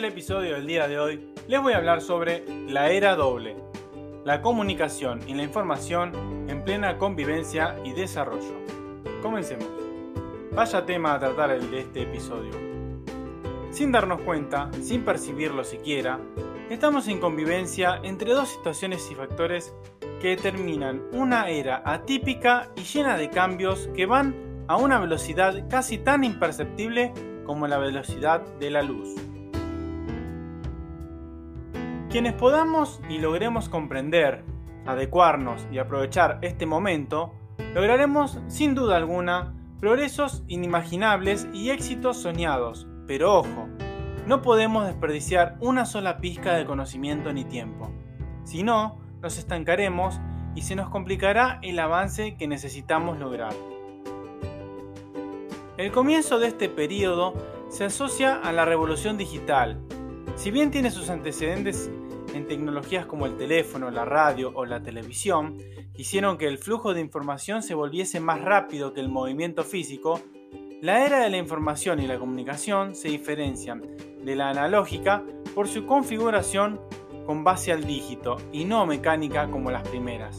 El episodio del día de hoy les voy a hablar sobre la era doble, la comunicación y la información en plena convivencia y desarrollo. Comencemos. Vaya tema a tratar el de este episodio. Sin darnos cuenta, sin percibirlo siquiera, estamos en convivencia entre dos situaciones y factores que determinan una era atípica y llena de cambios que van a una velocidad casi tan imperceptible como la velocidad de la luz. Quienes podamos y logremos comprender, adecuarnos y aprovechar este momento, lograremos sin duda alguna progresos inimaginables y éxitos soñados. Pero ojo, no podemos desperdiciar una sola pizca de conocimiento ni tiempo. Si no, nos estancaremos y se nos complicará el avance que necesitamos lograr. El comienzo de este periodo se asocia a la revolución digital. Si bien tiene sus antecedentes en tecnologías como el teléfono, la radio o la televisión, hicieron que el flujo de información se volviese más rápido que el movimiento físico, la era de la información y la comunicación se diferencian de la analógica por su configuración con base al dígito y no mecánica como las primeras.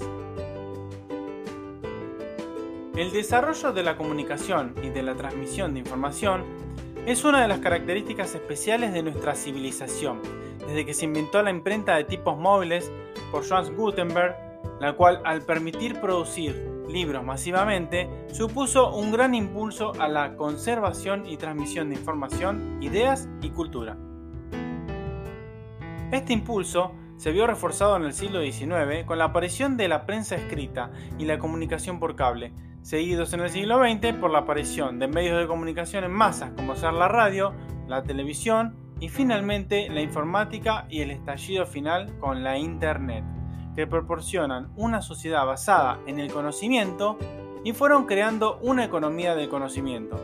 El desarrollo de la comunicación y de la transmisión de información es una de las características especiales de nuestra civilización, desde que se inventó la imprenta de tipos móviles por Johannes Gutenberg, la cual al permitir producir libros masivamente supuso un gran impulso a la conservación y transmisión de información, ideas y cultura. Este impulso se vio reforzado en el siglo XIX con la aparición de la prensa escrita y la comunicación por cable, seguidos en el siglo XX por la aparición de medios de comunicación en masas como ser la radio, la televisión y finalmente la informática y el estallido final con la Internet, que proporcionan una sociedad basada en el conocimiento y fueron creando una economía del conocimiento,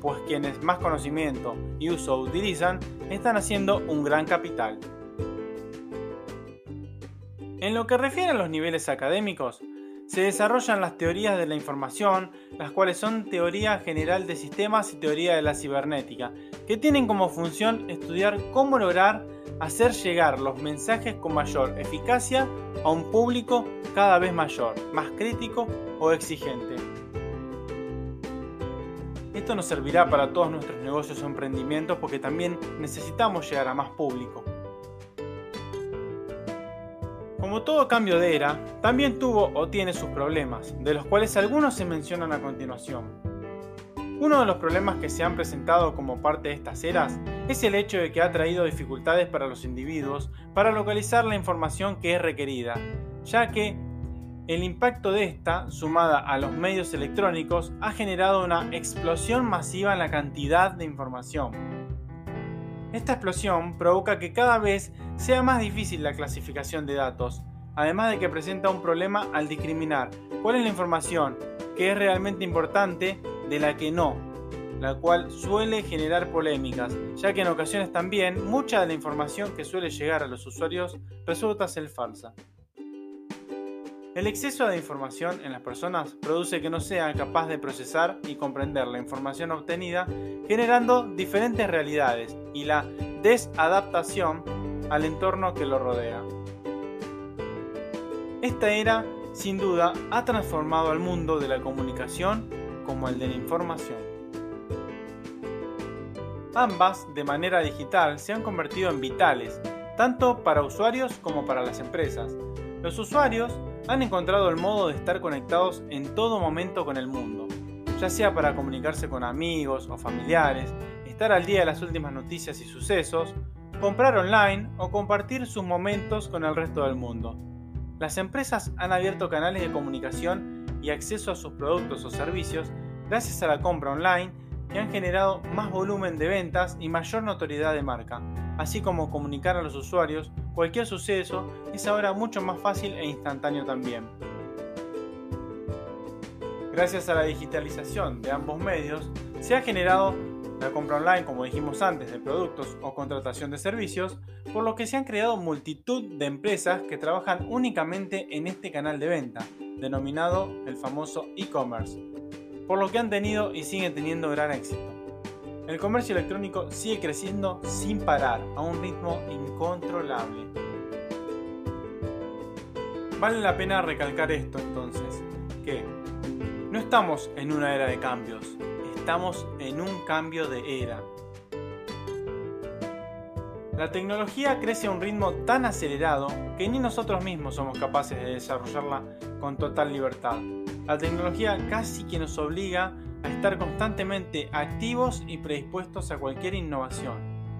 pues quienes más conocimiento y uso utilizan están haciendo un gran capital. En lo que refiere a los niveles académicos, se desarrollan las teorías de la información, las cuales son teoría general de sistemas y teoría de la cibernética, que tienen como función estudiar cómo lograr hacer llegar los mensajes con mayor eficacia a un público cada vez mayor, más crítico o exigente. Esto nos servirá para todos nuestros negocios o emprendimientos porque también necesitamos llegar a más público. Como todo cambio de era, también tuvo o tiene sus problemas, de los cuales algunos se mencionan a continuación. Uno de los problemas que se han presentado como parte de estas eras es el hecho de que ha traído dificultades para los individuos para localizar la información que es requerida, ya que el impacto de esta, sumada a los medios electrónicos, ha generado una explosión masiva en la cantidad de información. Esta explosión provoca que cada vez sea más difícil la clasificación de datos, además de que presenta un problema al discriminar cuál es la información que es realmente importante de la que no, la cual suele generar polémicas, ya que en ocasiones también mucha de la información que suele llegar a los usuarios resulta ser falsa. El exceso de información en las personas produce que no sean capaz de procesar y comprender la información obtenida, generando diferentes realidades y la desadaptación al entorno que lo rodea. Esta era, sin duda, ha transformado al mundo de la comunicación como el de la información. Ambas, de manera digital, se han convertido en vitales, tanto para usuarios como para las empresas. Los usuarios han encontrado el modo de estar conectados en todo momento con el mundo, ya sea para comunicarse con amigos o familiares, estar al día de las últimas noticias y sucesos, comprar online o compartir sus momentos con el resto del mundo. Las empresas han abierto canales de comunicación y acceso a sus productos o servicios gracias a la compra online que han generado más volumen de ventas y mayor notoriedad de marca, así como comunicar a los usuarios cualquier suceso es ahora mucho más fácil e instantáneo también. Gracias a la digitalización de ambos medios, se ha generado la compra online, como dijimos antes, de productos o contratación de servicios, por lo que se han creado multitud de empresas que trabajan únicamente en este canal de venta, denominado el famoso e-commerce, por lo que han tenido y siguen teniendo gran éxito. El comercio electrónico sigue creciendo sin parar, a un ritmo incontrolable. Vale la pena recalcar esto entonces, que no estamos en una era de cambios, estamos en un cambio de era. La tecnología crece a un ritmo tan acelerado que ni nosotros mismos somos capaces de desarrollarla con total libertad. La tecnología casi que nos obliga a estar constantemente activos y predispuestos a cualquier innovación,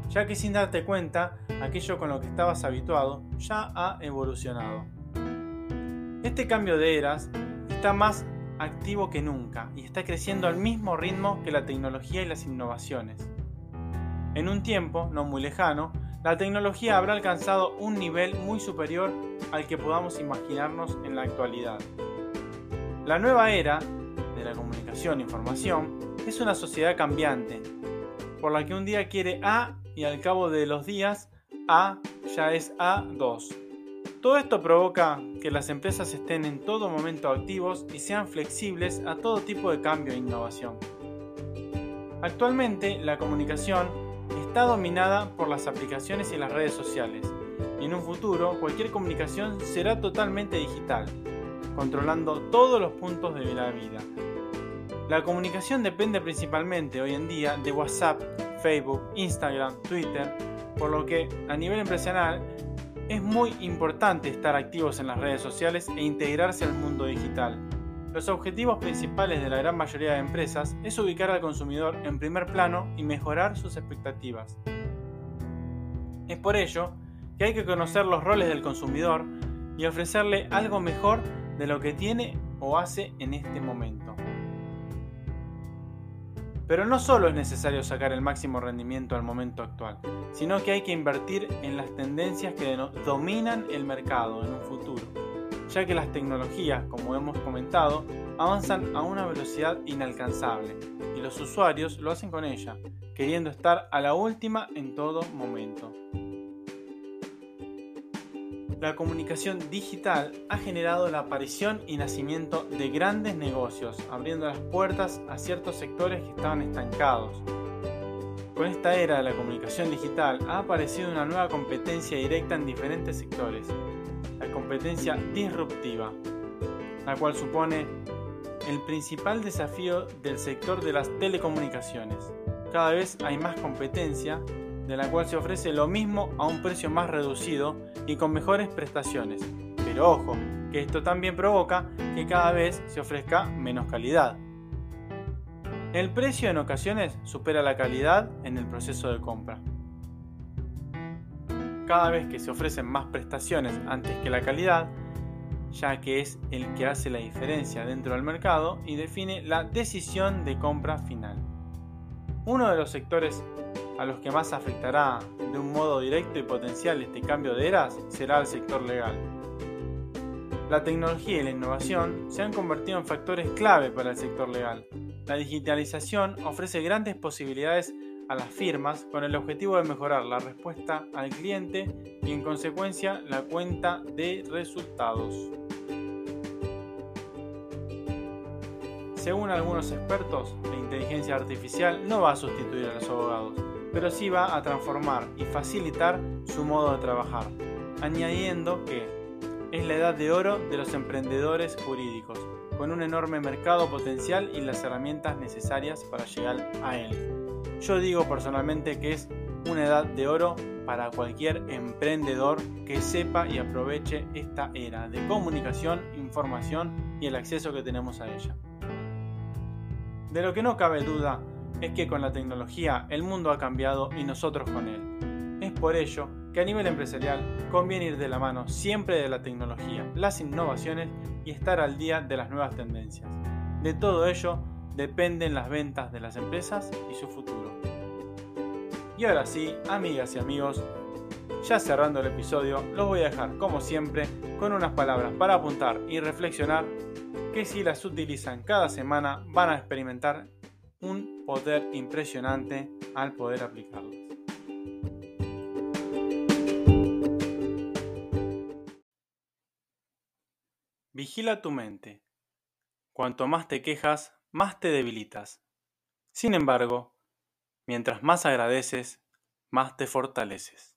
ya que sin darte cuenta, aquello con lo que estabas habituado ya ha evolucionado. Este cambio de eras está más activo que nunca y está creciendo al mismo ritmo que la tecnología y las innovaciones. En un tiempo no muy lejano, la tecnología habrá alcanzado un nivel muy superior al que podamos imaginarnos en la actualidad. La nueva era de la comunicación e información es una sociedad cambiante, por la que un día quiere A y al cabo de los días A ya es A2. Todo esto provoca que las empresas estén en todo momento activos y sean flexibles a todo tipo de cambio e innovación. Actualmente la comunicación está dominada por las aplicaciones y las redes sociales, y en un futuro cualquier comunicación será totalmente digital, controlando todos los puntos de la vida, la comunicación depende principalmente hoy en día de WhatsApp, Facebook, Instagram, Twitter, por lo que a nivel empresarial es muy importante estar activos en las redes sociales e integrarse al mundo digital. Los objetivos principales de la gran mayoría de empresas es ubicar al consumidor en primer plano y mejorar sus expectativas. Es por ello que hay que conocer los roles del consumidor y ofrecerle algo mejor de lo que tiene o hace en este momento. Pero no solo es necesario sacar el máximo rendimiento al momento actual, sino que hay que invertir en las tendencias que dominan el mercado en un futuro, ya que las tecnologías, como hemos comentado, avanzan a una velocidad inalcanzable y los usuarios lo hacen con ella, queriendo estar a la última en todo momento la comunicación digital ha generado la aparición y nacimiento de grandes negocios, abriendo las puertas a ciertos sectores que estaban estancados. Con esta era de la comunicación digital ha aparecido una nueva competencia directa en diferentes sectores, la competencia disruptiva, la cual supone el principal desafío del sector de las telecomunicaciones. Cada vez hay más competencia de la cual se ofrece lo mismo a un precio más reducido y con mejores prestaciones. Pero ojo, que esto también provoca que cada vez se ofrezca menos calidad. El precio en ocasiones supera la calidad en el proceso de compra. Cada vez que se ofrecen más prestaciones antes que la calidad, ya que es el que hace la diferencia dentro del mercado y define la decisión de compra final. Uno de los sectores a los que más afectará de un modo directo y potencial este cambio de eras será el sector legal. La tecnología y la innovación se han convertido en factores clave para el sector legal. La digitalización ofrece grandes posibilidades a las firmas con el objetivo de mejorar la respuesta al cliente y en consecuencia la cuenta de resultados. Según algunos expertos, la inteligencia artificial no va a sustituir a los abogados, pero sí va a transformar y facilitar su modo de trabajar, añadiendo que es la edad de oro de los emprendedores jurídicos, con un enorme mercado potencial y las herramientas necesarias para llegar a él. Yo digo personalmente que es una edad de oro para cualquier emprendedor que sepa y aproveche esta era de comunicación, información y el acceso que tenemos a ella. De lo que no cabe duda es que con la tecnología el mundo ha cambiado y nosotros con él. Es por ello que a nivel empresarial conviene ir de la mano siempre de la tecnología, las innovaciones y estar al día de las nuevas tendencias. De todo ello dependen las ventas de las empresas y su futuro. Y ahora sí, amigas y amigos, ya cerrando el episodio, los voy a dejar como siempre con unas palabras para apuntar y reflexionar que si las utilizan cada semana van a experimentar un poder impresionante al poder aplicarlas. Vigila tu mente. Cuanto más te quejas, más te debilitas. Sin embargo, mientras más agradeces, más te fortaleces.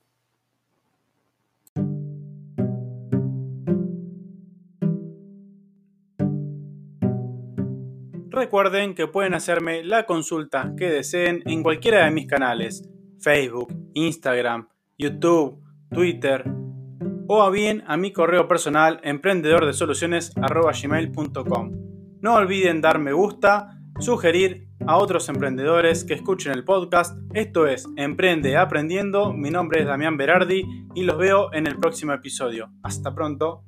Recuerden que pueden hacerme la consulta que deseen en cualquiera de mis canales, Facebook, Instagram, YouTube, Twitter, o bien a mi correo personal emprendedordesoluciones.com. No olviden dar me gusta, sugerir a otros emprendedores que escuchen el podcast. Esto es Emprende Aprendiendo. Mi nombre es Damián Berardi y los veo en el próximo episodio. Hasta pronto.